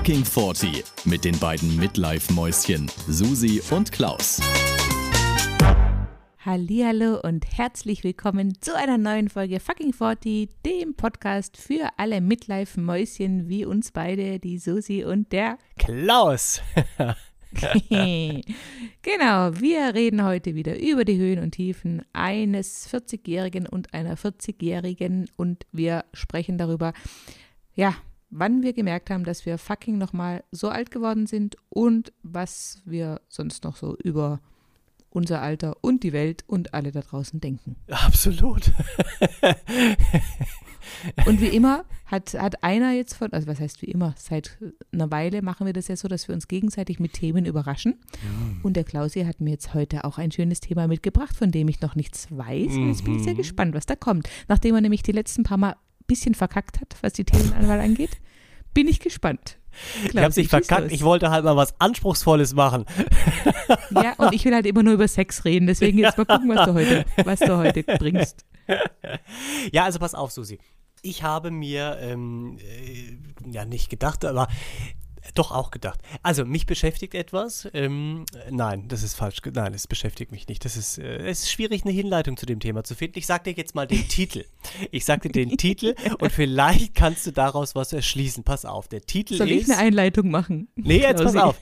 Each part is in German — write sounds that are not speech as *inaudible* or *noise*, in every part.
Fucking 40 mit den beiden Midlife-Mäuschen Susi und Klaus. Hallo und herzlich willkommen zu einer neuen Folge Fucking 40, dem Podcast für alle Midlife-Mäuschen wie uns beide, die Susi und der Klaus. *laughs* genau, wir reden heute wieder über die Höhen und Tiefen eines 40-Jährigen und einer 40-Jährigen und wir sprechen darüber, ja, wann wir gemerkt haben, dass wir fucking nochmal so alt geworden sind und was wir sonst noch so über unser Alter und die Welt und alle da draußen denken. Absolut. *laughs* und wie immer hat, hat einer jetzt von, also was heißt wie immer, seit einer Weile machen wir das ja so, dass wir uns gegenseitig mit Themen überraschen. Mhm. Und der Klausi hat mir jetzt heute auch ein schönes Thema mitgebracht, von dem ich noch nichts weiß. Und jetzt bin ich sehr mhm. gespannt, was da kommt. Nachdem er nämlich die letzten paar Mal bisschen verkackt hat, was die Themenanwahl angeht. Bin ich gespannt. Glaub, ich habe nicht verkackt, ich wollte halt mal was Anspruchsvolles machen. Ja, und ich will halt immer nur über Sex reden, deswegen jetzt mal gucken, was du heute, was du heute bringst. Ja, also pass auf, Susi. Ich habe mir, ähm, äh, ja nicht gedacht, aber doch auch gedacht. Also, mich beschäftigt etwas. Ähm, nein, das ist falsch. Nein, es beschäftigt mich nicht. Das ist, äh, es ist schwierig, eine Hinleitung zu dem Thema zu finden. Ich sag dir jetzt mal den Titel. Ich sag dir den Titel und vielleicht kannst du daraus was erschließen. Pass auf, der Titel Soll ist. Soll ich eine Einleitung machen? Nee, jetzt pass auf.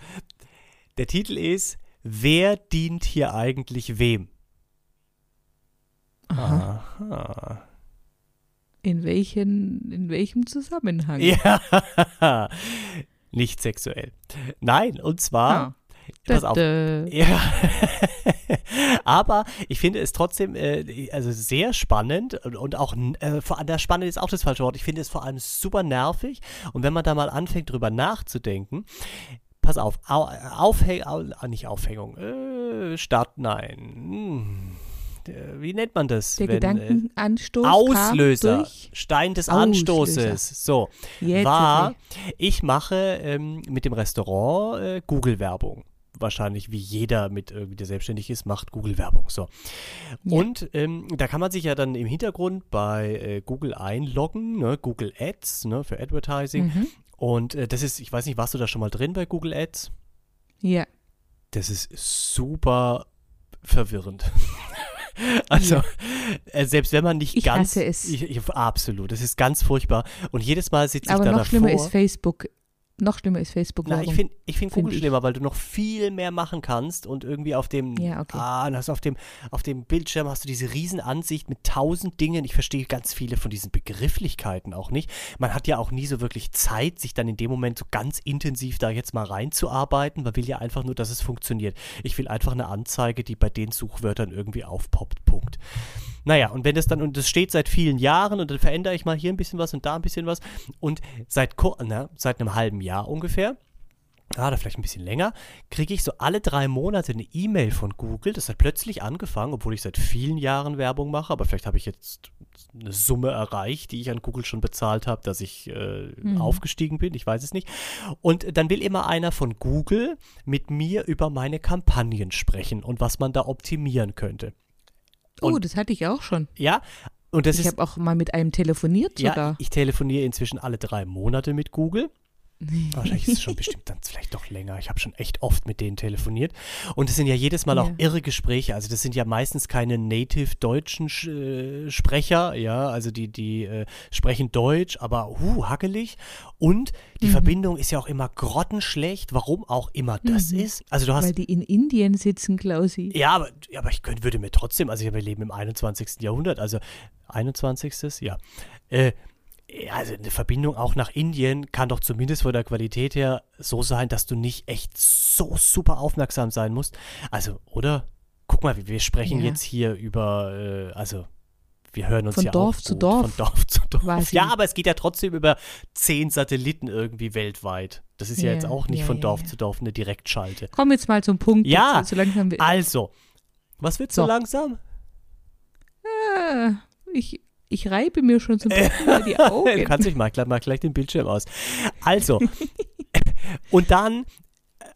Der Titel ist: Wer dient hier eigentlich wem? Aha. Aha. In, welchen, in welchem Zusammenhang? Ja. Nicht sexuell. Nein, und zwar. Ah. Pass auf. Ja. *laughs* Aber ich finde es trotzdem äh, also sehr spannend und, und auch äh, vor allem spannend ist auch das falsche Wort. Ich finde es vor allem super nervig und wenn man da mal anfängt drüber nachzudenken, pass auf, Au, Aufhäng, Au, nicht Aufhängung, äh, Start, nein. Hm wie nennt man das? Der Wenn, Gedankenanstoß. Äh, Auslöser. Stein des Auslöser. Anstoßes. So. Jetzt war, ich mache ähm, mit dem Restaurant äh, Google-Werbung wahrscheinlich wie jeder mit irgendwie der selbstständig ist, macht Google Werbung. So. Ja. Und ähm, da kann man sich ja dann im Hintergrund bei äh, Google einloggen, ne? Google Ads, ne, für Advertising. Mhm. Und äh, das ist, ich weiß nicht, warst du da schon mal drin bei Google Ads? Ja. Das ist super verwirrend. *laughs* Also, ja. äh, selbst wenn man nicht ich ganz. Hasse es. Ich, ich, absolut, das ist ganz furchtbar. Und jedes Mal sitze ich Aber da noch davor. schlimmer ist Facebook. Noch schlimmer ist Facebook. Na, ich finde ich find Google find schlimmer, weil du noch viel mehr machen kannst und irgendwie auf dem, ja, okay. ah, hast auf dem, auf dem Bildschirm hast du diese Riesenansicht mit tausend Dingen. Ich verstehe ganz viele von diesen Begrifflichkeiten auch nicht. Man hat ja auch nie so wirklich Zeit, sich dann in dem Moment so ganz intensiv da jetzt mal reinzuarbeiten. Man will ja einfach nur, dass es funktioniert. Ich will einfach eine Anzeige, die bei den Suchwörtern irgendwie aufpoppt. Punkt. Naja, und wenn das dann, und das steht seit vielen Jahren und dann verändere ich mal hier ein bisschen was und da ein bisschen was und seit, na, seit einem halben Jahr ungefähr, oder vielleicht ein bisschen länger, kriege ich so alle drei Monate eine E-Mail von Google. Das hat plötzlich angefangen, obwohl ich seit vielen Jahren Werbung mache, aber vielleicht habe ich jetzt eine Summe erreicht, die ich an Google schon bezahlt habe, dass ich äh, mhm. aufgestiegen bin, ich weiß es nicht. Und dann will immer einer von Google mit mir über meine Kampagnen sprechen und was man da optimieren könnte. Und, oh, das hatte ich auch schon. Ja, und das ich habe auch mal mit einem telefoniert sogar. Ja, ich telefoniere inzwischen alle drei Monate mit Google. *laughs* Wahrscheinlich ist es schon bestimmt dann vielleicht doch länger. Ich habe schon echt oft mit denen telefoniert. Und es sind ja jedes Mal ja. auch irre Gespräche. Also das sind ja meistens keine native deutschen äh, Sprecher, ja, also die, die äh, sprechen Deutsch, aber uh, hackelig. Und die mhm. Verbindung ist ja auch immer grottenschlecht, warum auch immer das mhm. ist. Also du hast. Weil die in Indien sitzen, Klausi. Ja, aber, aber ich könnte, würde mir trotzdem, also wir leben im 21. Jahrhundert, also 21. ja. Äh, also eine Verbindung auch nach Indien kann doch zumindest von der Qualität her so sein, dass du nicht echt so super aufmerksam sein musst. Also, oder? Guck mal, wir sprechen ja. jetzt hier über, äh, also wir hören uns von ja Dorf zu Dorf. Von Dorf zu Dorf. Quasi. Ja, aber es geht ja trotzdem über zehn Satelliten irgendwie weltweit. Das ist ja, ja jetzt auch nicht ja, von Dorf zu Dorf eine Direktschalte. Komm jetzt mal zum Punkt. Ja, so langsam also, was wird so, so langsam? Äh, ich, ich reibe mir schon so ein bisschen die *laughs* Augen. du kannst dich mal, mal gleich den Bildschirm aus. Also, *laughs* und dann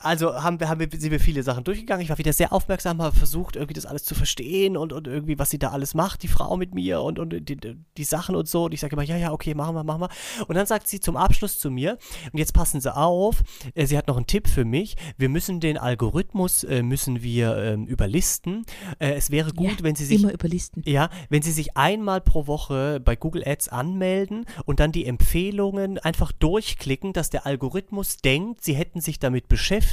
also haben wir, haben wir, sind wir viele Sachen durchgegangen. Ich war wieder sehr aufmerksam, habe versucht, irgendwie das alles zu verstehen und, und irgendwie, was sie da alles macht, die Frau mit mir und, und die, die Sachen und so. Und ich sage immer, ja, ja, okay, machen wir, machen wir. Und dann sagt sie zum Abschluss zu mir, und jetzt passen Sie auf, äh, sie hat noch einen Tipp für mich. Wir müssen den Algorithmus, äh, müssen wir ähm, überlisten. Äh, es wäre gut, ja, wenn Sie sich. Immer überlisten. Ja, wenn Sie sich einmal pro Woche bei Google Ads anmelden und dann die Empfehlungen einfach durchklicken, dass der Algorithmus denkt, Sie hätten sich damit beschäftigt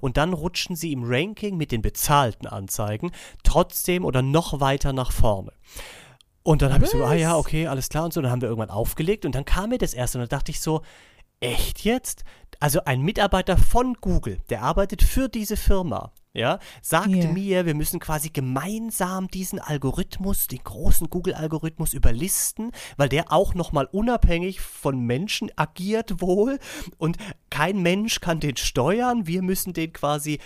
und dann rutschen Sie im Ranking mit den bezahlten Anzeigen trotzdem oder noch weiter nach vorne. Und dann habe ich so, ah ja, okay, alles klar und so. Dann haben wir irgendwann aufgelegt und dann kam mir das erste und dann dachte ich so, echt jetzt? Also ein Mitarbeiter von Google, der arbeitet für diese Firma, ja, sagte Ja. mir, wir müssen quasi gemeinsam diesen Algorithmus, den großen Google-Algorithmus überlisten, weil der auch nochmal unabhängig von Menschen agiert wohl und kein Mensch kann den steuern, wir müssen den quasi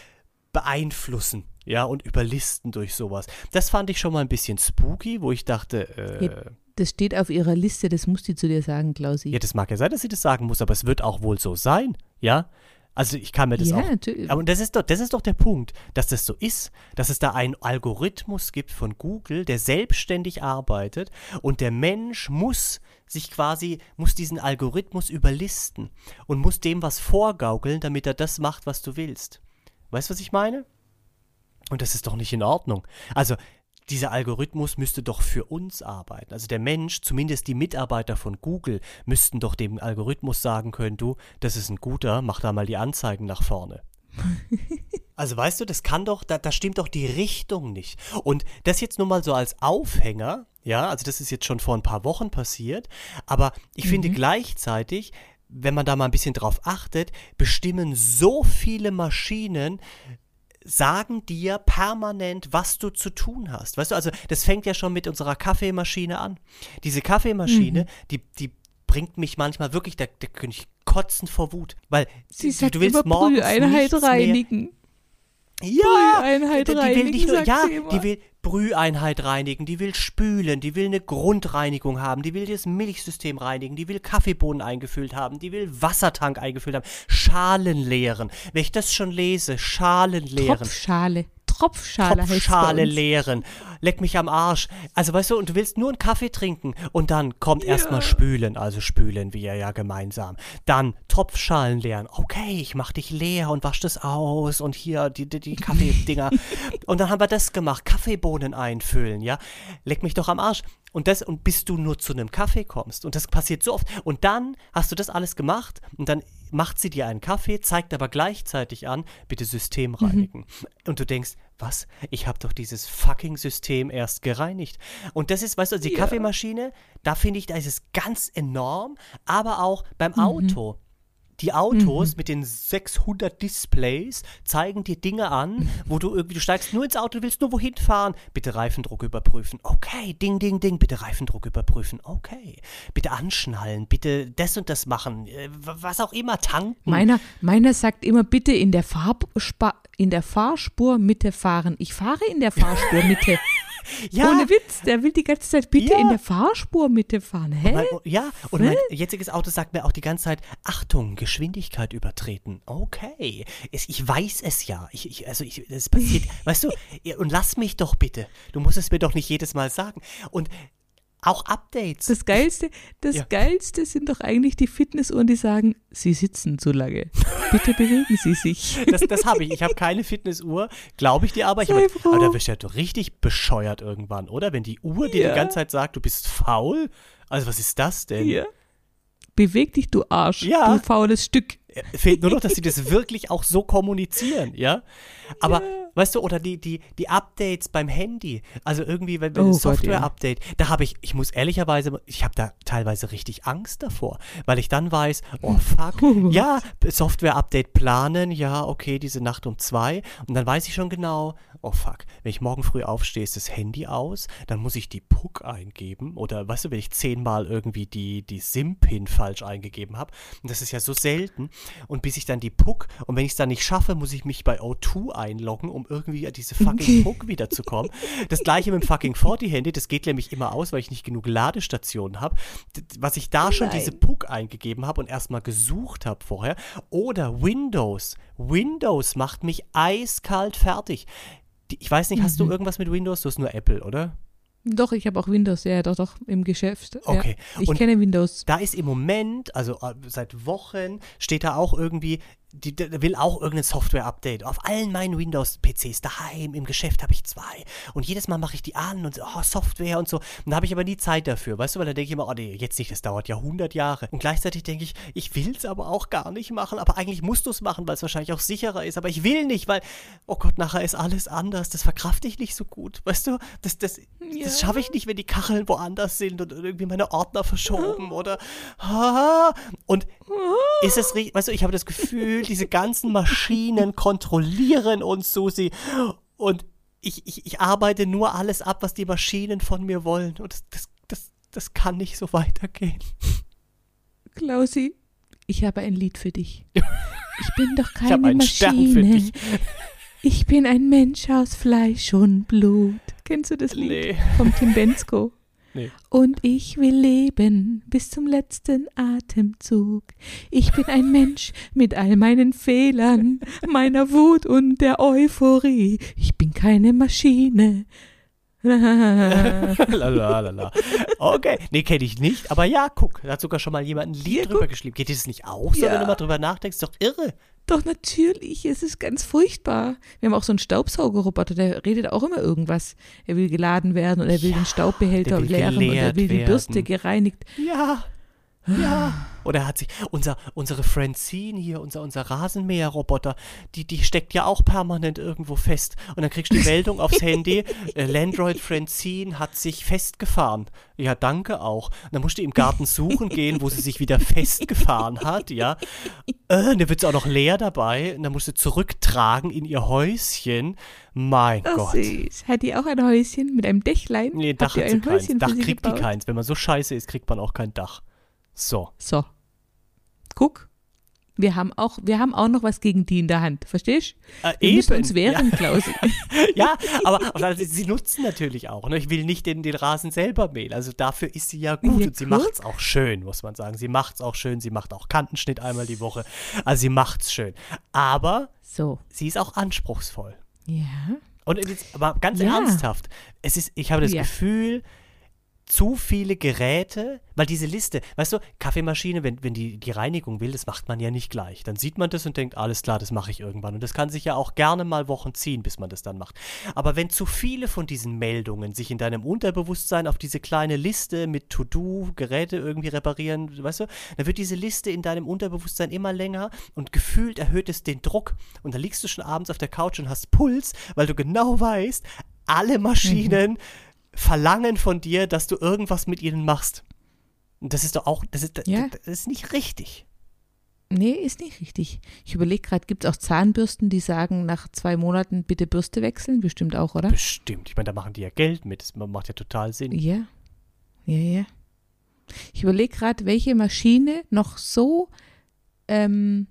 beeinflussen, ja, und überlisten durch sowas. Das fand ich schon mal ein bisschen spooky, wo ich dachte, äh, Das steht auf ihrer Liste, das muss die zu dir sagen, Klausi. ja, das mag ja sein, dass sie das sagen muss, aber es wird auch wohl so sein, ja? Also ich kann mir das Ja, auch. natürlich. Aber das ist doch, das ist doch der Punkt, dass das so ist, dass es da einen Algorithmus gibt von Google, der selbstständig arbeitet und der Mensch muss sich quasi, muss diesen Algorithmus überlisten und muss dem was vorgaukeln, damit er das macht, was du willst. Weißt du, was ich meine? Und das ist doch nicht in Ordnung. Also, dieser Algorithmus müsste doch für uns arbeiten. Also der Mensch, zumindest die Mitarbeiter von Google, müssten doch dem Algorithmus sagen können, du, das ist ein guter, mach da mal die Anzeigen nach vorne. *laughs* Also weißt du, das kann doch, da, da stimmt doch die Richtung nicht. Und das jetzt nur mal so als Aufhänger, ja, also das ist jetzt schon vor ein paar Wochen passiert, aber ich finde gleichzeitig, wenn man da mal ein bisschen drauf achtet, bestimmen so viele Maschinen, sagen dir permanent, was du zu tun hast. Weißt du, also das fängt ja schon mit unserer Kaffeemaschine an. Diese Kaffeemaschine, die, die bringt mich manchmal wirklich, da, da könnte ich kotzen vor Wut. Weil Sie du, sagt du willst morgens Brüheinheit nichts mehr- reinigen. Ja, Brüheinheit die, die will reinigen, nicht nur, ja, die will Brüheinheit reinigen, die will spülen, die will eine Grundreinigung haben, die will das Milchsystem reinigen, die will Kaffeebohnen eingefüllt haben, die will Wassertank eingefüllt haben, Schalen leeren. Wenn ich das schon lese, Schalen leeren. Tropfschale. Tropfschale leeren. Leck mich am Arsch. Also weißt du, und du willst nur einen Kaffee trinken und dann kommt erstmal spülen, also spülen wir ja gemeinsam. Dann Topfschalen leeren. Okay, ich mach dich leer und wasch das aus und hier die, die, die Kaffeedinger. *laughs* und dann haben wir das gemacht, Kaffeebohnen einfüllen, ja? Leck mich doch am Arsch. Und das, und bis du nur zu einem Kaffee kommst. Und das passiert so oft. Und dann hast du das alles gemacht und dann macht sie dir einen Kaffee, zeigt aber gleichzeitig an, bitte System reinigen. Und du denkst, was? Ich habe doch dieses fucking System erst gereinigt. Und das ist, weißt du, also die Ja. Kaffeemaschine, da finde ich, da ist es ganz enorm, aber auch beim Auto. Die Autos mit den 600 Displays zeigen dir Dinge an, wo du irgendwie, du steigst nur ins Auto, willst nur wohin fahren. Bitte Reifendruck überprüfen. Okay, ding, ding, ding. Bitte Reifendruck überprüfen. Okay. Bitte anschnallen. Bitte das und das machen. Äh, Was auch immer, tanken. Meiner, meiner sagt immer, bitte in der, Farbspa in der Fahrspurmitte fahren. Ich fahre in der Fahrspurmitte. *laughs* ja, Ohne Witz, der will die ganze Zeit bitte Ja. in der Fahrspurmitte fahren. Hä? Mein, ja, und mein jetziges Auto sagt mir auch die ganze Zeit, Achtung, Geschwindigkeit übertreten. Okay, es, ich weiß es ja. Ich, ich, also ich, es passiert, *laughs* weißt du, und lass mich doch bitte. Du musst es mir doch nicht jedes Mal sagen. Und auch Updates. Das Geilste, das Ja. Geilste sind doch eigentlich die Fitnessuhren, die sagen, Sie sitzen zu lange. Bitte bewegen Sie sich. *laughs* Das, das habe ich. Ich habe keine Fitnessuhr, glaube ich dir aber. Ich froh. aber da wirst du ja doch richtig bescheuert irgendwann, oder? Wenn die Uhr dir Ja. die ganze Zeit sagt, du bist faul. Also was ist das denn? Hier. Beweg dich, du Arsch, Ja. du faules Stück. Fehlt nur noch, dass sie das wirklich auch so kommunizieren, ja? Aber, weißt du, oder die, die, die Updates beim Handy, also irgendwie, wenn, wenn Oh ein Gott, ja. Software-Update, da habe ich, ich muss ehrlicherweise, ich habe da teilweise richtig Angst davor, weil ich dann weiß, oh fuck, *laughs* ja, Software-Update planen, ja, okay, diese Nacht um zwei, und dann weiß ich schon genau, oh fuck, wenn ich morgen früh aufstehe, ist das Handy aus, dann muss ich die PUC eingeben, oder weißt du, wenn ich zehnmal irgendwie die, die SIM-Pin falsch eingegeben habe, und das ist ja so selten, und bis ich dann die PUC, und wenn ich es dann nicht schaffe, muss ich mich bei O2 einloggen, um irgendwie an diese fucking Puck wiederzukommen. Das gleiche mit dem fucking 40-Handy, das geht nämlich immer aus, weil ich nicht genug Ladestationen habe. Was ich da schon Nein. diese Puck eingegeben habe und erstmal gesucht habe vorher. Oder Windows. Windows macht mich eiskalt fertig. Ich weiß nicht, hast Mhm. du irgendwas mit Windows? Du hast nur Apple, oder? Doch, ich habe auch Windows, ja, doch, doch, im Geschäft. Okay. Ja. Ich Und- kenne Windows. Da ist im Moment, also äh, seit Wochen, steht da auch irgendwie, die, der will auch irgendein Software-Update. Auf allen meinen Windows-PCs daheim, im Geschäft habe ich zwei. Und jedes Mal mache ich die an und so, oh, Software und so. Und da habe ich aber nie Zeit dafür, weißt du, weil dann denke ich immer, oh nee, jetzt nicht, das dauert ja 100 Jahre. Und gleichzeitig denke ich, ich will es aber auch gar nicht machen. Aber eigentlich musst du es machen, weil es wahrscheinlich auch sicherer ist. Aber ich will nicht, weil, oh Gott, nachher ist alles anders. Das verkrafte ich nicht so gut. Weißt du, das, das, das schaffe ich nicht, wenn die Kacheln woanders sind und irgendwie meine Ordner verschoben oder. Ah, und ist es richtig, weißt du, ich habe das Gefühl, diese ganzen Maschinen kontrollieren uns, Susi. Und ich, ich, ich arbeite nur alles ab, was die Maschinen von mir wollen. Und das, das, das, das kann nicht so weitergehen. Klausi, ich habe ein Lied für dich. Ich bin doch *laughs* Ich keine für Maschine. dich. Ich bin ein Mensch aus Fleisch und Blut. Kennst du das Lied Nee. vom Tim Bensko? Nee. Und ich will leben bis zum letzten Atemzug. Ich bin ein Mensch mit all meinen Fehlern, meiner Wut und der Euphorie. Ich bin keine Maschine. *laughs* Lalalala. Okay, nee, kenne ich nicht. Aber ja, guck, da hat sogar schon mal jemand ein Lied Ja, drüber geschrieben. Geht dir das nicht auch so, Ja. wenn du mal drüber nachdenkst? Ist doch irre. Doch natürlich, es ist ganz furchtbar. Wir haben auch so einen Staubsaugerroboter, der redet auch immer irgendwas. Er will geladen werden und er will Ja, den Staubbehälter leeren und er will die Bürste werden. gereinigt. Ja. Ja. Oder hat sich unser, unsere Francine hier, unser, unser Rasenmäherroboter, die, die steckt ja auch permanent irgendwo fest. Und dann kriegst du die Meldung aufs Handy, äh, Landroid Francine hat sich festgefahren. Ja, danke auch. Und dann musst du im Garten suchen gehen, wo sie sich wieder festgefahren hat, ja. Äh, dann wird sie auch noch leer dabei. Und dann musst du zurücktragen in ihr Häuschen. Mein Oh, Gott. süß. Hat die auch ein Häuschen mit einem Dächlein? Nee, Dach hat sie ein keins. Häuschen Dach kriegt die keins. Wenn man so scheiße ist, kriegt man auch kein Dach. So. So. Guck. Wir haben auch, wir haben auch noch was gegen die in der Hand. Verstehst? Äh, Wir müssen uns Ja. wehren, Klausi. *laughs* *laughs* Ja, aber, aber sie nutzen natürlich auch. Ne? Ich will nicht den, den Rasen selber mähen. Also dafür ist sie ja gut Ja, und sie guck. macht's auch schön, muss man sagen. Sie macht's auch schön. Sie macht auch Kantenschnitt einmal die Woche. Also sie macht's schön. Aber So. sie ist auch anspruchsvoll. Ja. Und jetzt, aber ganz Ja. ernsthaft, es ist, ich habe das Ja. Gefühl, zu viele Geräte, weil diese Liste, weißt du, Kaffeemaschine, wenn, wenn die die Reinigung will, das macht man ja nicht gleich. Dann sieht man das und denkt, alles klar, das mache ich irgendwann. Und das kann sich ja auch gerne mal Wochen ziehen, bis man das dann macht. Aber wenn zu viele von diesen Meldungen sich in deinem Unterbewusstsein auf diese kleine Liste mit To-Do, Geräte irgendwie reparieren, weißt du, dann wird diese Liste in deinem Unterbewusstsein immer länger und gefühlt erhöht es den Druck. Und dann liegst du schon abends auf der Couch und hast Puls, weil du genau weißt, alle Maschinen verlangen von dir, dass du irgendwas mit ihnen machst. Und das ist doch auch, das ist, Ja. das ist nicht richtig. Nee, ist nicht richtig. Ich überlege gerade, gibt es auch Zahnbürsten, die sagen, nach zwei Monaten bitte Bürste wechseln? Bestimmt auch, oder? Bestimmt. Ich meine, da machen die ja Geld mit. Das macht ja total Sinn. Ja. Ja, ja. Ich überlege gerade, welche Maschine noch so ähm,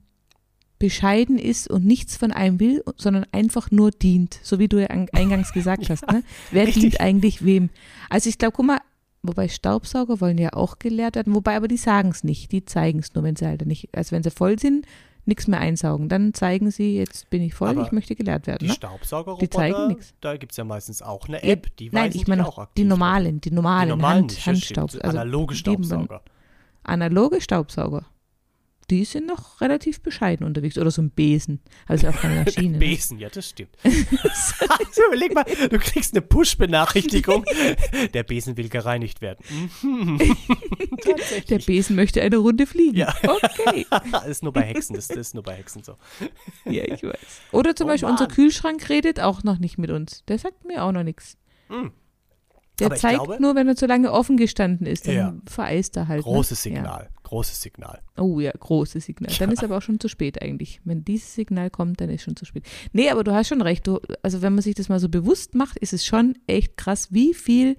bescheiden ist und nichts von einem will, sondern einfach nur dient, so wie du ja an- eingangs gesagt *laughs* hast. Ne? Wer richtig. dient eigentlich wem? Also ich glaube, guck mal, wobei Staubsauger wollen ja auch gelehrt werden, wobei aber die sagen es nicht, die zeigen es nur, wenn sie halt nicht, also wenn sie voll sind, nichts mehr einsaugen. Dann zeigen sie, jetzt bin ich voll, Aber ich möchte gelehrt werden. Die Ne? Staubsaugerroboter, Die zeigen nix. da gibt es ja meistens auch eine App, die Nein, weisen ich meine auch aktiv die normalen, die normalen, Die normalen Hand, nicht, das stimmt. Handstaub, also analoge Staubsauger. analoge Staubsauger. Die sind noch relativ bescheiden unterwegs. Oder so ein Besen. Also auch keine Maschine. *laughs* ne? Besen, ja, das stimmt. *laughs* also überleg mal, du kriegst eine Push-Benachrichtigung. *laughs* Der Besen will gereinigt werden. Mhm. Der. Besen möchte eine Runde fliegen. Ja. Okay. das ist nur bei Hexen, das, das ist nur bei Hexen so. Ja, ich weiß. Oder zum Oh Beispiel unser Mann. Kühlschrank redet auch noch nicht mit uns. Der sagt mir auch noch nichts. Mm. Der Aber zeigt glaube- nur, wenn er zu lange offen gestanden ist. Dann Ja. vereist er halt. Großes ne? Signal, großes Signal. Ja. Oh ja, großes Signal. Dann ist aber auch schon zu spät eigentlich. Wenn dieses Signal kommt, dann ist schon zu spät. Nee, aber du hast schon recht. Du, also wenn man sich das mal so bewusst macht, ist es schon echt krass, wie viel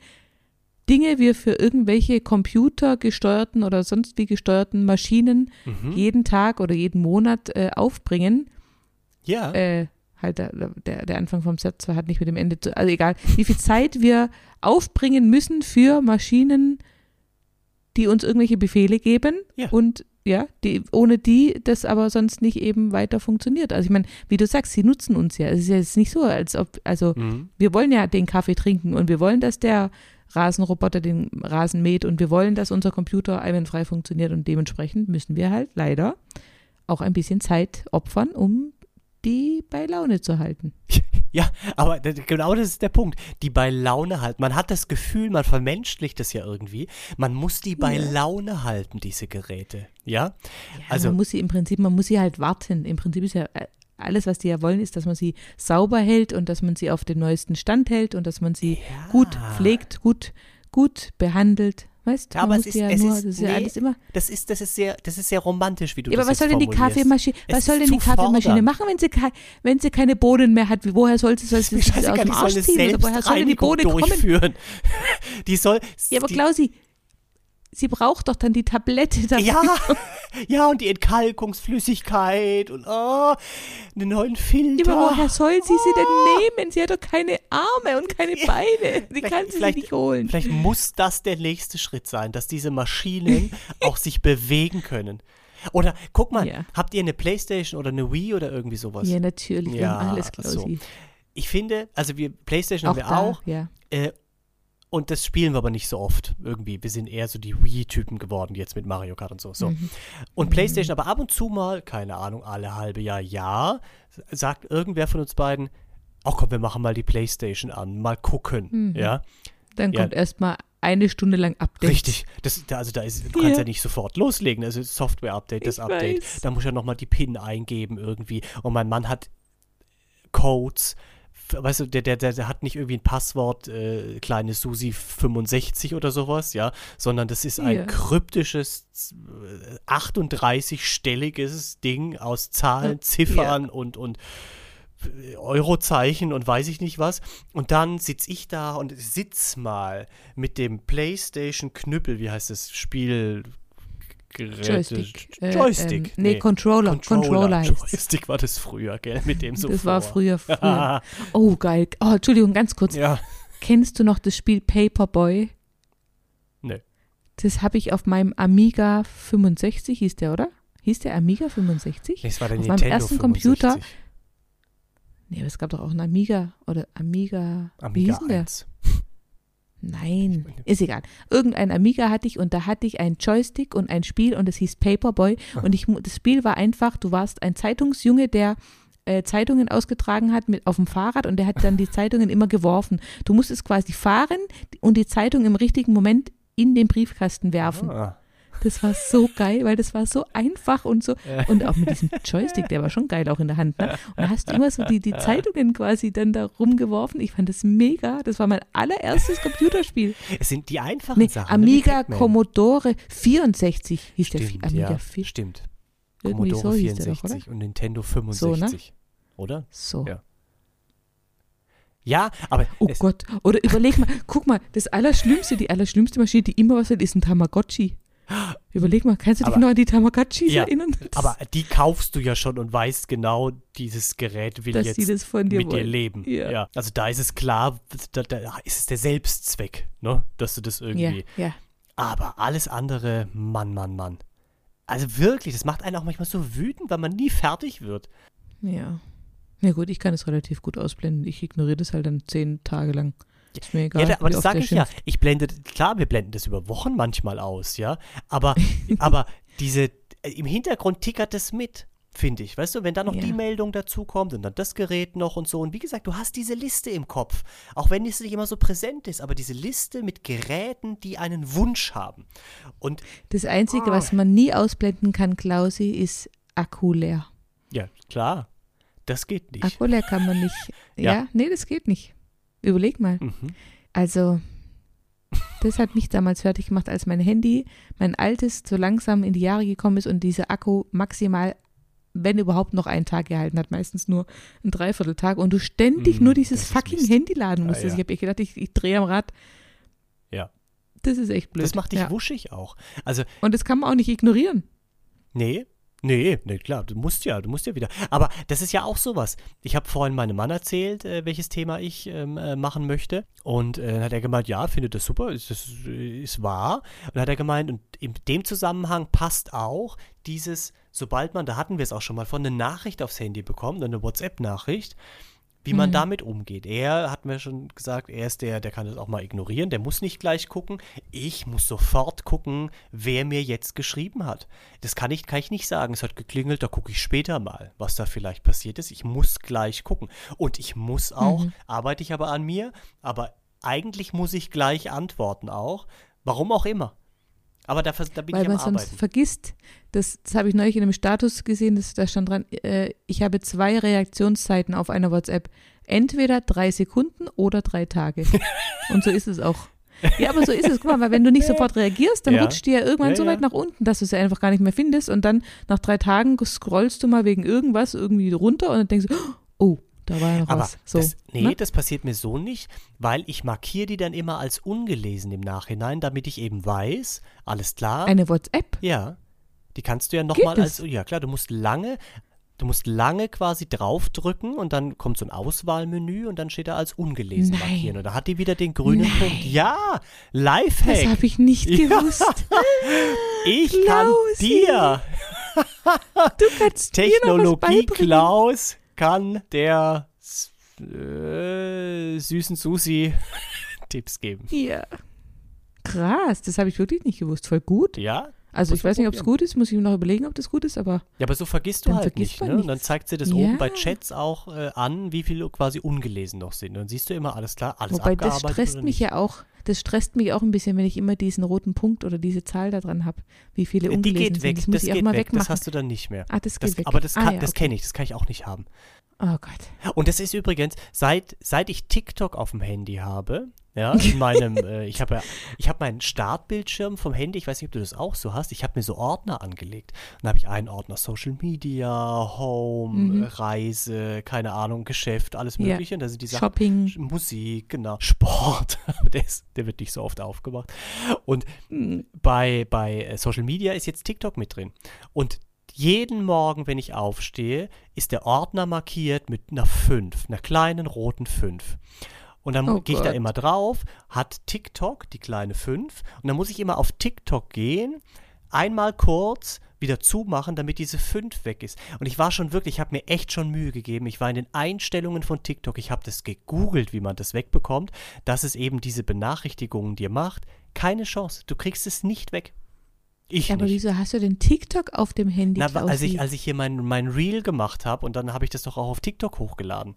Dinge wir für irgendwelche computergesteuerten oder sonst wie gesteuerten Maschinen Mhm. jeden Tag oder jeden Monat äh, aufbringen. Ja, Äh, halt der, der, der Anfang vom Satz hat nicht mit dem Ende zu, also egal, wie viel Zeit wir aufbringen müssen für Maschinen, die uns irgendwelche Befehle geben Ja. und ja, die, ohne die das aber sonst nicht eben weiter funktioniert. Also ich meine, wie du sagst, sie nutzen uns ja. Es ist ja jetzt nicht so, als ob, also Mhm. wir wollen ja den Kaffee trinken und wir wollen, dass der Rasenroboter den Rasen mäht und wir wollen, dass unser Computer einwandfrei funktioniert und dementsprechend müssen wir halt leider auch ein bisschen Zeit opfern, um die bei Laune zu halten. *laughs* Ja, aber genau das ist der Punkt. Die bei Laune halten. Man hat das Gefühl, man vermenschlicht das ja irgendwie. Man muss die bei Ja. Laune halten, diese Geräte. Ja? Ja, Also- man muss sie im Prinzip, man muss sie halt warten. Im Prinzip ist ja äh, alles, was die ja wollen, ist, dass man sie sauber hält und dass man sie auf den neuesten Stand hält und dass man sie gut pflegt, gut, gut behandelt. Weißt Ja, aber es ist- ja es nur, ist- das ist ja nee. alles immer. Das ist, das ist sehr, das ist sehr romantisch, wie du Ja, das aber was soll denn die. Kaffeemaschine, was soll denn die Kaffeemaschine machen, wenn sie, wenn sie keine Bohnen mehr hat? Woher soll sie, soll sie aus dem Arsch ziehen? Oder woher soll denn die Selbstreinigung Bohne kommen? durchführen. *laughs* Die soll. Ja, aber Klausi, sie braucht doch dann die Tablette dafür. Ja, *laughs* ja, und die Entkalkungsflüssigkeit und oh, einen neuen Filter. Ja, aber woher soll sie sie denn nehmen? Sie hat doch keine Arme und keine Beine. *laughs* Vielleicht- kann sie sich nicht holen. Vielleicht muss das der nächste Schritt sein, dass diese Maschinen *laughs* auch sich bewegen können. Oder guck mal, Ja. habt ihr eine Playstation oder eine Wii oder irgendwie sowas? Ja, natürlich. Ja, alles, so. Klausi. Ich finde, also wir Playstation Auch haben wir da, auch ja. äh, und das spielen wir aber nicht so oft irgendwie. Wir sind eher so die Wii-Typen geworden jetzt mit Mario Kart und so. so. Mhm. Und Playstation aber ab und zu mal, keine Ahnung, alle halbe Jahr, ja, sagt irgendwer von uns beiden, ach komm, wir machen mal die Playstation an, mal gucken, Mhm. ja. Dann Ja. kommt erstmal eine Stunde lang Update. Richtig. Das, da, also da ist, du kannst ja. Ja. nicht sofort loslegen. Also Software-Update, das Update. Da muss ja nochmal die PIN eingeben irgendwie. Und mein Mann hat Codes. Weißt du, der, der, der, der hat nicht irgendwie ein Passwort, äh, kleine Susi 65 oder sowas, ja, sondern das ist ein Ja. kryptisches, äh, 38-stelliges Ding aus Zahlen. Ziffern und, und äh, Eurozeichen und weiß ich nicht was. Und dann sitze ich da und sitz mal mit dem PlayStation-Knüppel, wie heißt das Spiel? Geräte- Joystick. Äh, Joystick. Ähm, nee, Controller. Controller, heißt es. Joystick war das früher, gell? Mit dem so Das war vor. früher, *laughs* früher. Oh, geil. Oh, Entschuldigung, ganz kurz. Ja. Kennst du noch das Spiel Paperboy? Nö. Das habe ich auf meinem Amiga 65, hieß der, oder? Hieß der Amiga 65? Nee, es war der Auf meinem Nintendo ersten Computer 65. Nee, aber es gab doch auch einen Amiga oder Amiga. wie Amiga hieß denn der? 1. Nein, ist egal. Irgendein Amiga hatte ich und da hatte ich einen Joystick und ein Spiel und das hieß Paperboy. Und ich, das Spiel war einfach, du warst ein Zeitungsjunge, der äh, Zeitungen ausgetragen hat mit auf dem Fahrrad und der hat dann die *laughs* Zeitungen immer geworfen. Du musstest quasi fahren und die Zeitung im richtigen Moment in den Briefkasten werfen. Ah. Das war so geil, weil das war so einfach und so. Und auch mit diesem Joystick, der war schon geil auch in der Hand. Ne? Und da hast du immer so die, die Zeitungen quasi dann da rumgeworfen. Ich fand das mega. Das war mein allererstes Computerspiel. *laughs* Es sind die einfachen Nee, Sachen. ne, Amiga. Commodore 64 hieß der. Stimmt, Amiga ja, 4. stimmt. Irgendwie Commodore so hieß der doch, 64 oder? und Nintendo 65. Oder? So. Ja. Ja, aber Oh Gott. Oder überleg mal, guck mal, das Allerschlimmste, die allerschlimmste Maschine, die immer was hat, ist ein Tamagotchi. Überleg mal, kannst du dich Aber- noch an die Tamagotchis Ja, erinnern? Das, aber die kaufst du ja schon und weißt genau, dieses Gerät will jetzt dir mit dir wollen. leben. Ja. Also da ist es klar, da, da ist es der Selbstzweck, ne? dass du das Ja, irgendwie. ja. Aber alles andere, Mann, Mann, Mann. Also wirklich, das macht einen auch manchmal so wütend, weil man nie fertig wird. Ja. Ja gut, ich kann es relativ gut ausblenden. Ich ignoriere das halt dann zehn Tage lang. Ist mir egal. ja, da, aber das sage ich ja. schimpft. Ich blende, klar, wir blenden das über Wochen manchmal aus, ja. Aber, *laughs* aber diese, äh, im Hintergrund tickert es mit, finde ich. Weißt du, wenn dann noch Ja. die Meldung dazu kommt und dann das Gerät noch und so. Und wie gesagt, du hast diese Liste im Kopf. Auch wenn es nicht immer so präsent ist, aber diese Liste mit Geräten, die einen Wunsch haben. Und Das Einzige, Ah. was man nie ausblenden kann, Klausi, ist Akku leer. ja, klar, das geht nicht. Akku leer kann man nicht. Ja. ja. nee, das geht nicht. Überleg mal. Mhm. Also, das hat mich damals fertig gemacht, als mein Handy, mein altes, so langsam in die Jahre gekommen ist und dieser Akku maximal, wenn überhaupt, noch einen Tag gehalten hat. Meistens nur einen Dreivierteltag und du ständig Mm, nur dieses fucking Mist. Handy laden Ah, musstest. ja. Ich habe echt gedacht, ich, ich drehe am Rad. Ja. Das ist echt blöd. Das macht dich ja. wuschig auch. Also, Und das kann man auch nicht ignorieren. nee, Nee, nee, klar, du musst ja, du musst ja wieder. Aber das ist ja auch sowas. Ich habe vorhin meinem Mann erzählt, äh, welches Thema ich ähm, äh, machen möchte. Und äh, dann hat er gemeint, ja, findet das super, ist, das ist wahr. Und dann hat er gemeint, und in dem Zusammenhang passt auch dieses, sobald man, da hatten wir es auch schon mal, von eine Nachricht aufs Handy bekommt, eine WhatsApp-Nachricht, wie man Mhm. damit umgeht. Er hat mir schon gesagt, er ist der, der kann das auch mal ignorieren, der muss nicht gleich gucken. Ich muss sofort gucken, wer mir jetzt geschrieben hat. Das kann ich, kann ich nicht sagen. Es hat geklingelt, da gucke ich später mal, was da vielleicht passiert ist. Ich muss gleich gucken. Und ich muss auch, Mhm. arbeite ich aber an mir, aber eigentlich muss ich gleich antworten auch. Warum auch immer. Aber da, da bin Weil ich am man sonst vergisst, das, das habe ich neulich in einem Status gesehen, das, da stand dran, äh, ich habe zwei Reaktionszeiten auf einer WhatsApp. Entweder drei Sekunden oder drei Tage. *laughs* Und so ist es auch. Ja, aber so ist es. Guck mal, weil wenn du nicht sofort reagierst, dann Ja. rutscht die ja irgendwann Ja, so ja. weit nach unten, dass du sie einfach gar nicht mehr findest. Und dann nach drei Tagen scrollst du mal wegen irgendwas irgendwie runter und dann denkst du, oh, da war ja noch Aber was. So, das, nee, ne? das passiert mir so nicht, weil ich markiere die dann immer als ungelesen im Nachhinein, damit ich eben weiß, alles klar. Eine WhatsApp? ja, die kannst du ja nochmal als, das? ja klar, du musst lange, du musst lange quasi draufdrücken und dann kommt so ein Auswahlmenü und dann steht da als ungelesen Nein. markieren und da hat die wieder den grünen Nein. Punkt. Ja, Das Lifehack. habe ich nicht Ja. gewusst. *laughs* Ich kann Klausi. dir Du kannst Technologie. Klaus kann der äh, süßen Susi *laughs* Tipps geben. Ja. Krass, das habe ich wirklich nicht gewusst. Voll gut. Ja? Also ich weiß nicht, ob es gut ist, muss ich mir noch überlegen, ob das gut ist, aber Ja, aber so vergisst du halt vergisst nicht, ne? Und dann zeigt sie das Ja. oben bei Chats auch äh, an, wie viele quasi ungelesen noch sind. Und dann siehst du immer, alles klar, alles wobei das stresst mich ja auch, das stresst mich auch ein bisschen, wenn ich immer diesen roten Punkt oder diese Zahl da dran habe, wie viele Die ungelesen geht weg, sind. Das muss das ich auch geht mal weg, wegmachen. das hast du dann nicht mehr. ah, das geht Das, weg. aber das, ah, kann, ja, das okay. kenne ich, das kann ich auch nicht haben. Oh Gott. Und das ist übrigens, seit, seit ich TikTok auf dem Handy habe, ja, *laughs* in meinem, äh, ich habe ja, ich habe meinen Startbildschirm vom Handy, ich weiß nicht, ob du das auch so hast, ich habe mir so Ordner angelegt. Dann habe ich einen Ordner Social Media, Home, Mhm. Reise, keine Ahnung, Geschäft, alles Ja. mögliche. Und da sind die Sachen, Shopping. Musik, genau, *laughs* Sport, der, ist, der wird nicht so oft aufgemacht. Und Hm. bei, bei äh, Social Media ist jetzt TikTok mit drin. Und jeden Morgen, wenn ich aufstehe, ist der Ordner markiert mit einer 5, einer kleinen roten 5. Und dann Oh gehe ich da immer drauf, hat TikTok die kleine 5. Und dann muss ich immer auf TikTok gehen, einmal kurz wieder zumachen, damit diese 5 weg ist. Und ich war schon wirklich, ich habe mir echt schon Mühe gegeben. Ich war in den Einstellungen von TikTok, ich habe das gegoogelt, wie man das wegbekommt, dass es eben diese Benachrichtigungen dir macht. Keine Chance, du kriegst es nicht weg. Ich Ja, aber nicht. wieso hast du denn TikTok auf dem Handy? Na, als ich, als ich hier mein, mein Reel gemacht habe und dann habe ich das doch auch auf TikTok hochgeladen,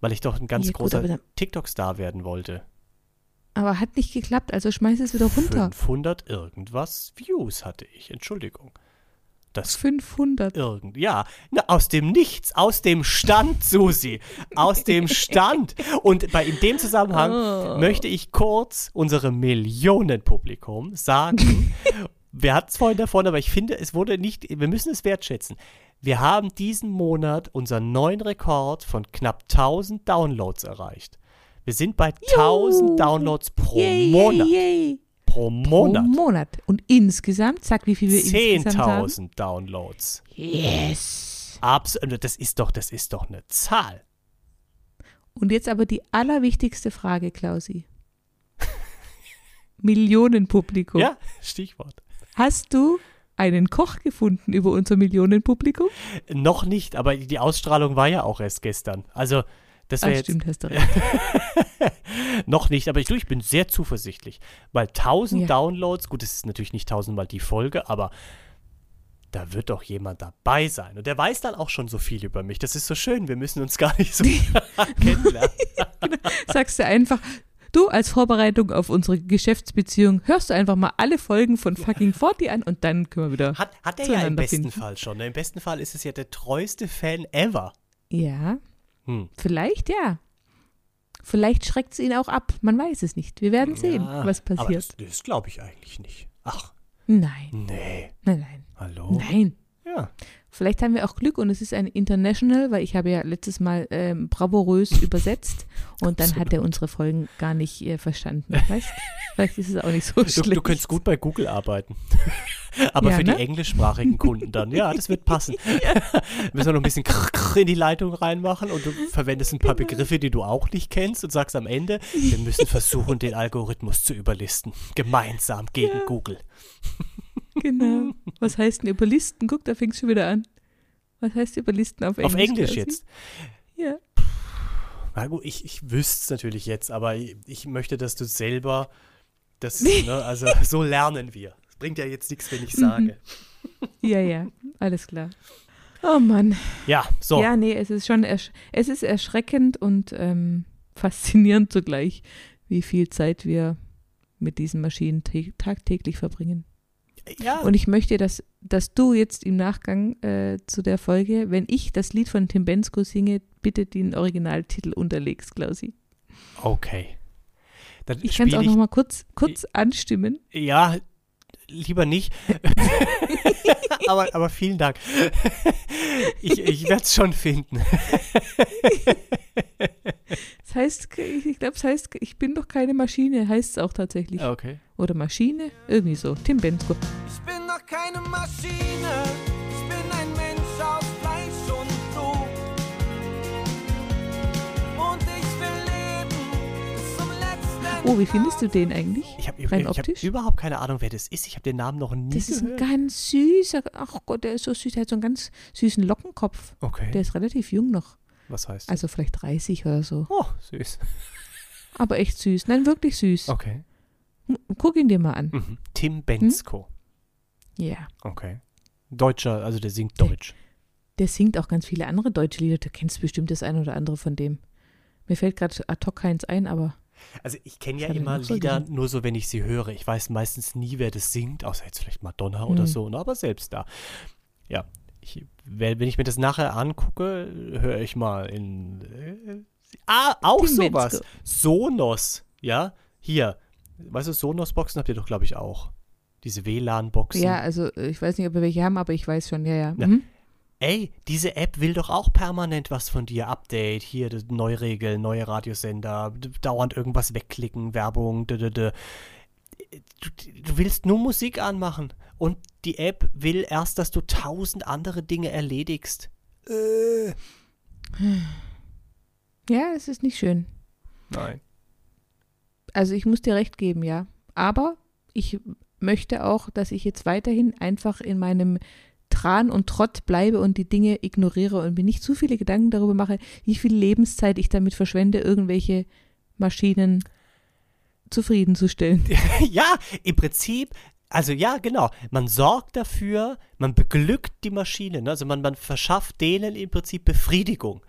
weil ich doch ein ganz Ja, großer TikTok-Star werden wollte. aber hat nicht geklappt, also schmeiß es wieder runter. 500 irgendwas Views hatte ich, Entschuldigung. Das 500. irgend, ja, na, aus dem Nichts, aus dem Stand, Susi, aus dem Stand. Und bei, in dem Zusammenhang Oh. möchte ich kurz unserem Millionenpublikum sagen, *laughs* wir hatten es vorhin davon, aber ich finde, es wurde nicht, wir müssen es wertschätzen. Wir haben diesen Monat unseren neuen Rekord von knapp 1000 Downloads erreicht. Wir sind bei 1000 Downloads pro Yay, Monat. yay. Pro Monat. Pro Monat. Und insgesamt, sag, wie viel wir insgesamt haben. 10.000 Downloads. Yes. Abs das ist doch, das ist doch eine Zahl. Und jetzt aber die allerwichtigste Frage, Klausi. *laughs* Millionenpublikum. Ja, Stichwort. Hast du einen Koch gefunden über unser Millionenpublikum? Noch nicht, aber die Ausstrahlung war ja auch erst gestern. Also, das wäre jetzt stimmt, hast du *laughs* recht. noch nicht, aber ich, ich bin sehr zuversichtlich. Weil 1000 Ja. Downloads, gut, es ist natürlich nicht 1000 mal die Folge, aber da wird doch jemand dabei sein. Und der weiß dann auch schon so viel über mich. Das ist so schön, wir müssen uns gar nicht so *laughs* *laughs* kennenlernen. Sagst du einfach, du als Vorbereitung auf unsere Geschäftsbeziehung, hörst du einfach mal alle Folgen von fucking 40 an und dann können wir wieder. Hat, hat er ja im besten finden. Fall schon. ne? Im besten Fall ist es ja der treueste Fan ever. Ja, Hm. vielleicht ja. Vielleicht schreckt es ihn auch ab. Man weiß es nicht. Wir werden sehen, Ja, was Aber passiert. das, das glaube ich eigentlich nicht. Ach, Nein, nee. nein, nein. Hallo? Nein. Ja. Vielleicht haben wir auch Glück und es ist ein International, weil ich habe ja letztes Mal ähm, bravourös *laughs* übersetzt und dann hat er unsere Folgen gar nicht äh, verstanden. Weißt? Vielleicht ist es auch nicht so Du, schlimm. du könntest gut bei Google arbeiten. *laughs* Aber Ja, für ne? die englischsprachigen Kunden dann, ja, das wird passen. *laughs* Müssen wir noch ein bisschen krr, krr in die Leitung reinmachen und du verwendest ein paar Genau. Begriffe, die du auch nicht kennst und sagst am Ende, wir müssen versuchen, den Algorithmus zu überlisten. Gemeinsam gegen Google. Genau. *laughs* Was heißt denn Überlisten? Guck, da fängst du schon wieder an. Was heißt Überlisten auf Englisch? Auf Englisch jetzt. Ja. Na gut, ich, ich wüsste es natürlich jetzt, aber ich, ich möchte, dass du selber das, *laughs* ne, also so lernen wir. Es bringt ja jetzt nichts, wenn Mhm. ich sage. Ja, ja, alles klar. Oh Mann. Ja, so. Ja, nee, es ist schon ersch es ist erschreckend und ähm, faszinierend zugleich, wie viel Zeit wir mit diesen Maschinen tä- tagtäglich verbringen. Ja. Und ich möchte, dass, dass du jetzt im Nachgang äh, zu der Folge, wenn ich das Lied von Tim Bensko singe, bitte den Originaltitel unterlegst, Klausi. okay. Dann Ich kann es auch noch mal kurz, kurz anstimmen. Ja, lieber nicht. *laughs* aber, aber vielen Dank. ich ich werde es schon finden. *laughs* Das heißt, ich glaube, es heißt, ich bin doch keine Maschine, heißt es auch tatsächlich. Okay. Oder Maschine, irgendwie so. Tim Bensko. Ich bin doch keine Maschine, ich bin ein Mensch aus Fleisch und Blut. Und ich will leben bis zum letzten Oh, wie findest du den eigentlich? Ich habe hab optisch? überhaupt keine Ahnung, wer das ist. Ich habe den Namen noch nie Das ist ein gehört. ganz süßer, ach Gott, der ist so süß, der hat so einen ganz süßen Lockenkopf. okay. Der ist relativ jung noch, Was heißt also vielleicht 30 oder so. Oh, süß. *laughs* Aber echt süß, nein, wirklich süß. Okay. Guck ihn dir mal an. Mhm. Tim Bensko. Ja, Okay. Deutscher, also der singt Deutsch. der singt auch ganz viele andere deutsche Lieder. Du kennst bestimmt das ein oder andere von dem. Mir fällt gerade ad hoc keins ein, aber Also ich kenne ja er immer Lieder gesungen? nur so, wenn ich sie höre. Ich weiß meistens nie, wer das singt, außer jetzt vielleicht Madonna oder Mhm. so, ne, aber selbst da. Ja, ich, wenn ich mir das nachher angucke, höre ich mal in. Äh, ah, auch Tim sowas. Bensko. Sonos, ja, hier. Weißt du, Sonos-Boxen habt ihr doch, glaube ich, auch. Diese WLAN-Boxen. ja, also äh, ich weiß nicht, ob wir welche haben, aber ich weiß schon, ja, ja. Ja. Mhm. Ey, diese App will doch auch permanent was von dir. Update, hier, neue Regeln, neue Radiosender, dauernd irgendwas wegklicken, Werbung, d -d -d. Du, du willst nur Musik anmachen und die App will erst, dass du tausend andere Dinge erledigst. Äh. Ja, es ist nicht schön. Nein. Also ich muss dir recht geben, ja. Aber ich möchte auch, dass ich jetzt weiterhin einfach in meinem Tran und Trott bleibe und die Dinge ignoriere und mir nicht zu viele Gedanken darüber mache, wie viel Lebenszeit ich damit verschwende, irgendwelche Maschinen zufriedenzustellen. *laughs* ja, im Prinzip, also ja, genau. Man sorgt dafür, man beglückt die Maschine, ne? also man, man verschafft denen im Prinzip Befriedigung.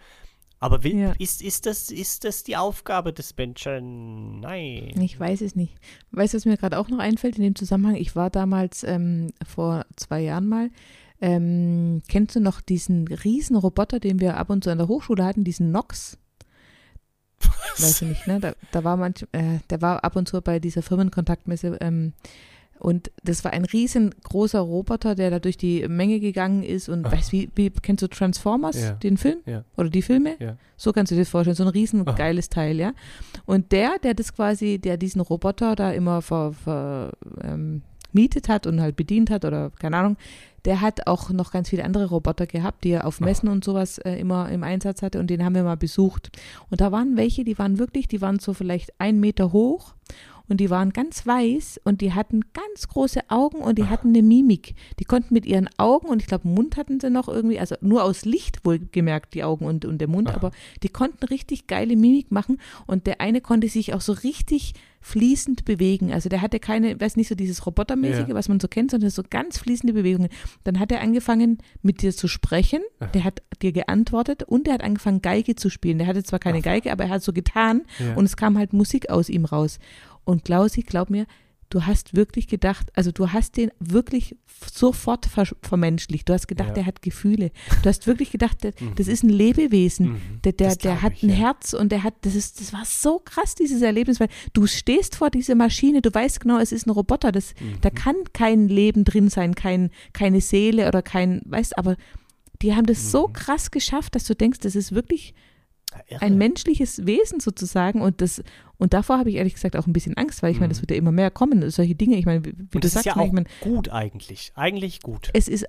Aber will, Ja. ist, ist, das, ist das die Aufgabe des Menschen? Nein. Ich weiß es nicht. Weißt du, was mir gerade auch noch einfällt in dem Zusammenhang? Ich war damals ähm, vor zwei Jahren mal. Ähm, kennst du noch diesen riesen Roboter, den wir ab und zu an der Hochschule hatten, diesen Nox? Weiß ich nicht, ne? Da, da war manch, äh, der war ab und zu bei dieser Firmenkontaktmesse ähm, und das war ein riesengroßer Roboter, der da durch die Menge gegangen ist und Ach. weißt wie, wie kennst du Transformers, Ja. den Film? Ja. Oder die Filme? Ja. So kannst du dir das vorstellen, so ein riesen Aha. geiles Teil, ja. Und der, der das quasi, der diesen Roboter da immer ver, ver, ähm, hat und halt bedient hat oder keine Ahnung, der hat auch noch ganz viele andere Roboter gehabt, die er auf Messen und sowas äh, immer im Einsatz hatte und den haben wir mal besucht. Und da waren welche, die waren wirklich, die waren so vielleicht einen Meter hoch und die waren ganz weiß und die hatten ganz große Augen und die hatten eine Mimik. Die konnten mit ihren Augen und ich glaube Mund hatten sie noch irgendwie, also nur aus Licht wohlgemerkt die Augen und, und der Mund, Aha. aber die konnten richtig geile Mimik machen und der eine konnte sich auch so richtig fließend bewegen. Also der hatte keine, weiß nicht so dieses Robotermäßige, Ja. was man so kennt, sondern so ganz fließende Bewegungen. Dann hat er angefangen mit dir zu sprechen, der hat dir geantwortet und der hat angefangen Geige zu spielen. Der hatte zwar keine Ach. Geige, aber er hat so getan Ja. und es kam halt Musik aus ihm raus. Und Klausi, glaub mir, du hast wirklich gedacht, also du hast den wirklich sofort ver vermenschlicht. Du hast gedacht, Ja. der hat Gefühle. Du hast wirklich gedacht, der, Mhm. das ist ein Lebewesen. Mhm. Der, der, der hat ich, ein ja. Herz und der hat, das ist, das war so krass, dieses Erlebnis, weil du stehst vor dieser Maschine, du weißt genau, es ist ein Roboter, das, Mhm. da kann kein Leben drin sein, kein, keine Seele oder kein, weißt, aber die haben das so krass geschafft, dass du denkst, das ist wirklich. Ein menschliches Wesen sozusagen und das und davor habe ich ehrlich gesagt auch ein bisschen Angst, weil ich meine, Mhm. das wird ja immer mehr kommen, solche Dinge. Ich meine, wie, Und du ist sagst, ja auch ich meine, gut eigentlich. Eigentlich gut. es ist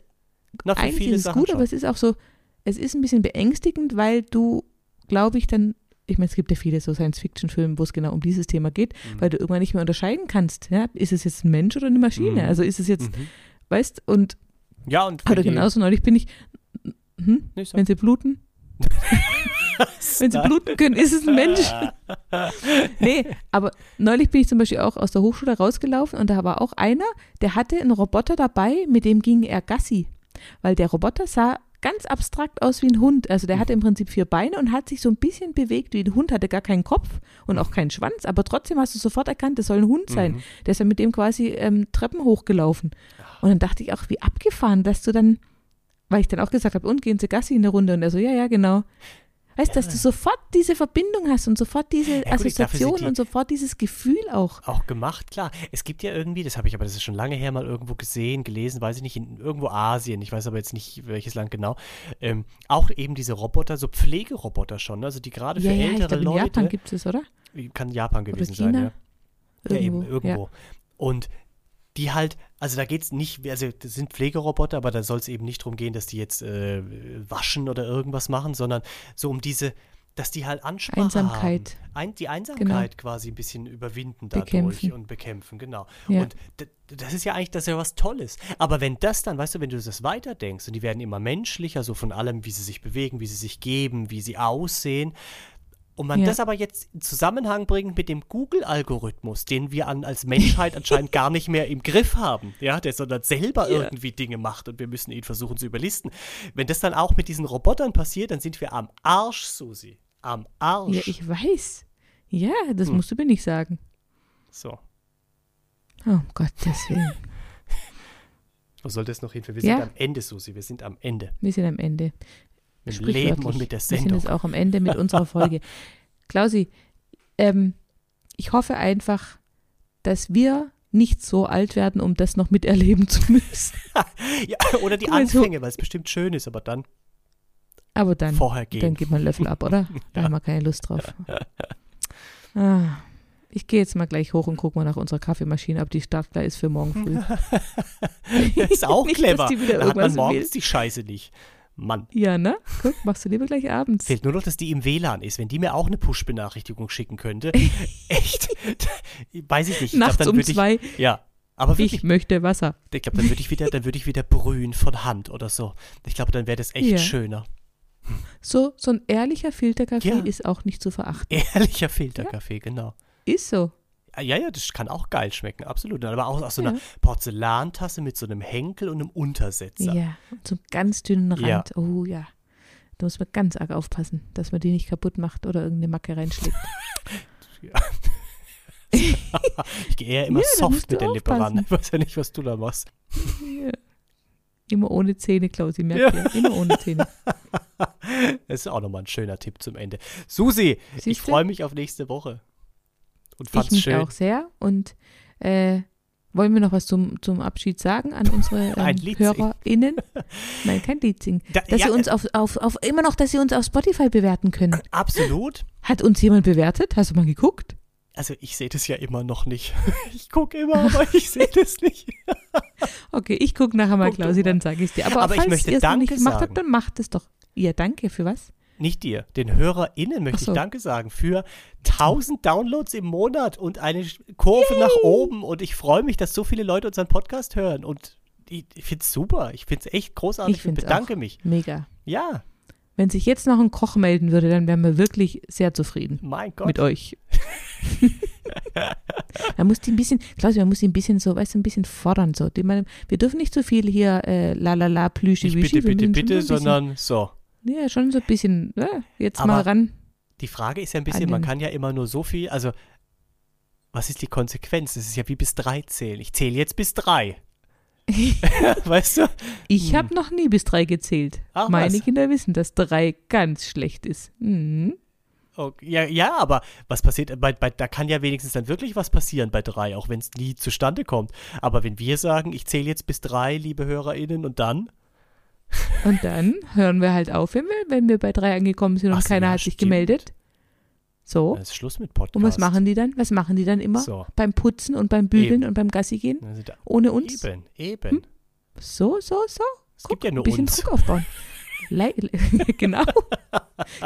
für eigentlich ist es Sachen gut, schon. aber es ist auch so, es ist ein bisschen beängstigend, weil du, glaube ich, dann, ich meine, es gibt ja viele so Science-Fiction-Filme, wo es genau um dieses Thema geht, Mhm. weil du irgendwann nicht mehr unterscheiden kannst, ja, ist es jetzt ein Mensch oder eine Maschine? Mhm. Also ist es jetzt, Mhm. weißt, und Ja, und oder genauso neulich bin ich, hm, Nee, wenn sie bluten, *laughs* wenn sie bluten können, ist es ein Mensch. *laughs* Nee, aber neulich bin ich zum Beispiel auch aus der Hochschule rausgelaufen und da war auch einer, der hatte einen Roboter dabei, mit dem ging er Gassi. Weil der Roboter sah ganz abstrakt aus wie ein Hund. Also der hatte im Prinzip vier Beine und hat sich so ein bisschen bewegt wie ein Hund, hatte gar keinen Kopf und auch keinen Schwanz, aber trotzdem hast du sofort erkannt, das soll ein Hund sein. Mhm. Der ist ja mit dem quasi ähm, Treppen hochgelaufen. Und dann dachte ich auch, wie abgefahren, dass du dann, weil ich dann auch gesagt habe, und gehen Sie Gassi in eine Runde? Und er so, ja, ja, genau. Weißt du, dass du sofort diese Verbindung hast und sofort diese gut, sind Assoziation die- und sofort dieses Gefühl auch. auch gemacht, klar. Es gibt ja irgendwie, das habe ich aber, das ist schon lange her mal irgendwo gesehen, gelesen, weiß ich nicht, in irgendwo Asien, ich weiß aber jetzt nicht, welches Land genau, ähm, auch eben diese Roboter, so Pflegeroboter schon, also die gerade für Ja, ja, ich ältere glaube, in Leute, Japan gibt es, oder? kann Japan gewesen sein, ja. Ja, eben, Ja. irgendwo. Und die halt, also da geht es nicht, also das sind Pflegeroboter, aber da soll es eben nicht darum gehen, dass die jetzt äh, waschen oder irgendwas machen, sondern so um diese, dass die halt Ansprache Einsamkeit. haben. Ein, die Einsamkeit quasi ein bisschen überwinden dadurch Bekämpfen. und bekämpfen, genau. Ja. Und das ist ja eigentlich, das ist ja was Tolles. Aber wenn das dann, weißt du, wenn du das weiterdenkst und die werden immer menschlicher, so von allem, wie sie sich bewegen, wie sie sich geben, wie sie aussehen, und man Ja. das aber jetzt in Zusammenhang bringt mit dem Google-Algorithmus, den wir an, als Menschheit *laughs* anscheinend gar nicht mehr im Griff haben, ja, der sondern selber Ja. irgendwie Dinge macht und wir müssen ihn versuchen zu überlisten. Wenn das dann auch mit diesen Robotern passiert, dann sind wir am Arsch, Susi. Am Arsch. Ja, ich weiß. Ja, das Hm. musst du mir nicht sagen. so, Oh, um Gottes Willen. *laughs* wo soll das noch hin? Wir Ja. sind am Ende, Susi. Wir sind am Ende. Wir sind am Ende. Mit dem. Leben und mit der Wir sind Sendung. jetzt auch am Ende mit unserer Folge. *laughs* Klausi, ähm, ich hoffe einfach, dass wir nicht so alt werden, um das noch miterleben zu müssen. *laughs* Ja, oder die so- Anfänge, weil es bestimmt schön ist, aber dann Aber dann, vorher gehen. dann gibt man Löffel ab, oder? *laughs* Da haben wir keine Lust drauf. Ah, ich gehe jetzt mal gleich hoch und gucke mal nach unserer Kaffeemaschine, ob die startklar ist für morgen früh. ist auch Nicht, clever. dass die wieder Da hat man morgens will. die Scheiße nicht. Mann. Ja, ne? Guck, machst du lieber gleich abends. Fehlt nur noch, dass die im WLAN ist. Wenn die mir auch eine Push-Benachrichtigung schicken könnte, *laughs* echt, weiß ich nicht. Ich Nachts glaub, um würd zwei, Ich, ja, aber wirklich, ich möchte Wasser. ich glaube, dann würde ich wieder, dann würde ich wieder brühen von Hand oder so. Ich glaube, dann wäre das echt Ja. schöner. So, so ein ehrlicher Filterkaffee Ja. ist auch nicht zu verachten. Ehrlicher Filterkaffee, genau. Ist so. Ja, ja, das kann auch geil schmecken, absolut. Aber auch aus so einer Ja. Porzellantasse mit so einem Henkel und einem Untersetzer. Ja, und so einen ganz dünnen Rand. Ja. Oh ja. Da muss man ganz arg aufpassen, dass man die nicht kaputt macht oder irgendeine Macke reinschlägt. *laughs* *laughs* Ich gehe eher immer Ja, soft mit der Lippe ran. Ich weiß ja nicht, was du da machst. ja. Immer ohne Zähne, Klausi, merkt ihr? Immer ohne Zähne. *laughs* Das ist auch nochmal ein schöner Tipp zum Ende. Susi, ich Siehste? freue mich auf nächste Woche. Und Ich fand's mich schön. auch sehr. Und äh, wollen wir noch was zum, zum Abschied sagen an unsere *laughs* ähm. HörerInnen? Nein, kein Lied singen. Da- Dass ja, sie uns auf, auf, auf, immer noch, dass sie uns auf Spotify bewerten können. Absolut. Hat uns jemand bewertet? Hast du mal geguckt? Also ich sehe das ja immer noch nicht. *laughs* Ich gucke immer, aber *laughs* ich sehe das nicht. Okay, ich gucke nachher mal, Klausi, dann sage ich es dir. Aber, Aber ich falls ihr es noch nicht gemacht habt, dann macht es doch. Ja, danke. Für was? Nicht dir, den HörerInnen möchte so. ich Danke sagen für 1000 Downloads im Monat und eine Kurve nach oben. Und ich freue mich, dass so viele Leute unseren Podcast hören. Und ich, ich finde es super. Ich finde es echt großartig Ich find's bedanke mich. Mega. Ja, Wenn sich jetzt noch ein Koch melden würde, dann wären wir wirklich sehr zufrieden mein Gott. mit euch. *laughs* man muss die ein bisschen, Klausi, man muss die ein bisschen so, weißt du, ein bisschen fordern. So. Die, man, wir dürfen nicht so viel hier äh, la la la plüschi Nicht bitte, bitte, bitte, sondern so. Ja, schon so ein bisschen, ja, jetzt Aber mal ran. Die Frage ist ja ein bisschen, An man kann ja immer nur so viel, also was ist die Konsequenz? Das ist ja wie bis drei zählen. Ich zähle jetzt bis drei. *laughs* *laughs* weißt du? Ich Hm. habe noch nie bis drei gezählt. Ach, Meine was? Kinder wissen, dass drei ganz schlecht ist. Mhm. Okay. Ja, ja, aber was passiert, bei, bei, da kann ja wenigstens dann wirklich was passieren bei drei, auch wenn es nie zustande kommt. Aber wenn wir sagen, ich zähle jetzt bis drei, liebe HörerInnen, und dann? Und dann hören wir halt auf, wenn wir, wenn wir bei drei angekommen sind und Ach keiner ja, hat sich stimmt. gemeldet. So. Dann ist Schluss mit Podcast. Und was machen die dann? Was machen die dann immer? So. Beim Putzen und beim Bügeln Eben. und beim Gassi gehen? Also da, Ohne uns? Eben, eben. Hm? So, so, so. Es gibt ja ein nur bisschen uns. Druck aufbauen. Le *laughs* *laughs* genau.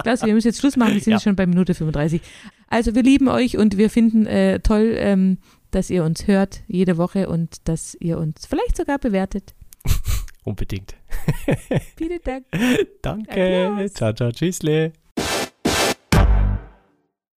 Klasse, wir müssen jetzt Schluss machen. Wir sind Ja. schon bei Minute 35. Also wir lieben euch und wir finden äh, toll, ähm, dass ihr uns hört jede Woche und dass ihr uns vielleicht sogar bewertet. *laughs* Unbedingt. Vielen Dank. *laughs* Danke. Applaus. Ciao, ciao, tschüssle.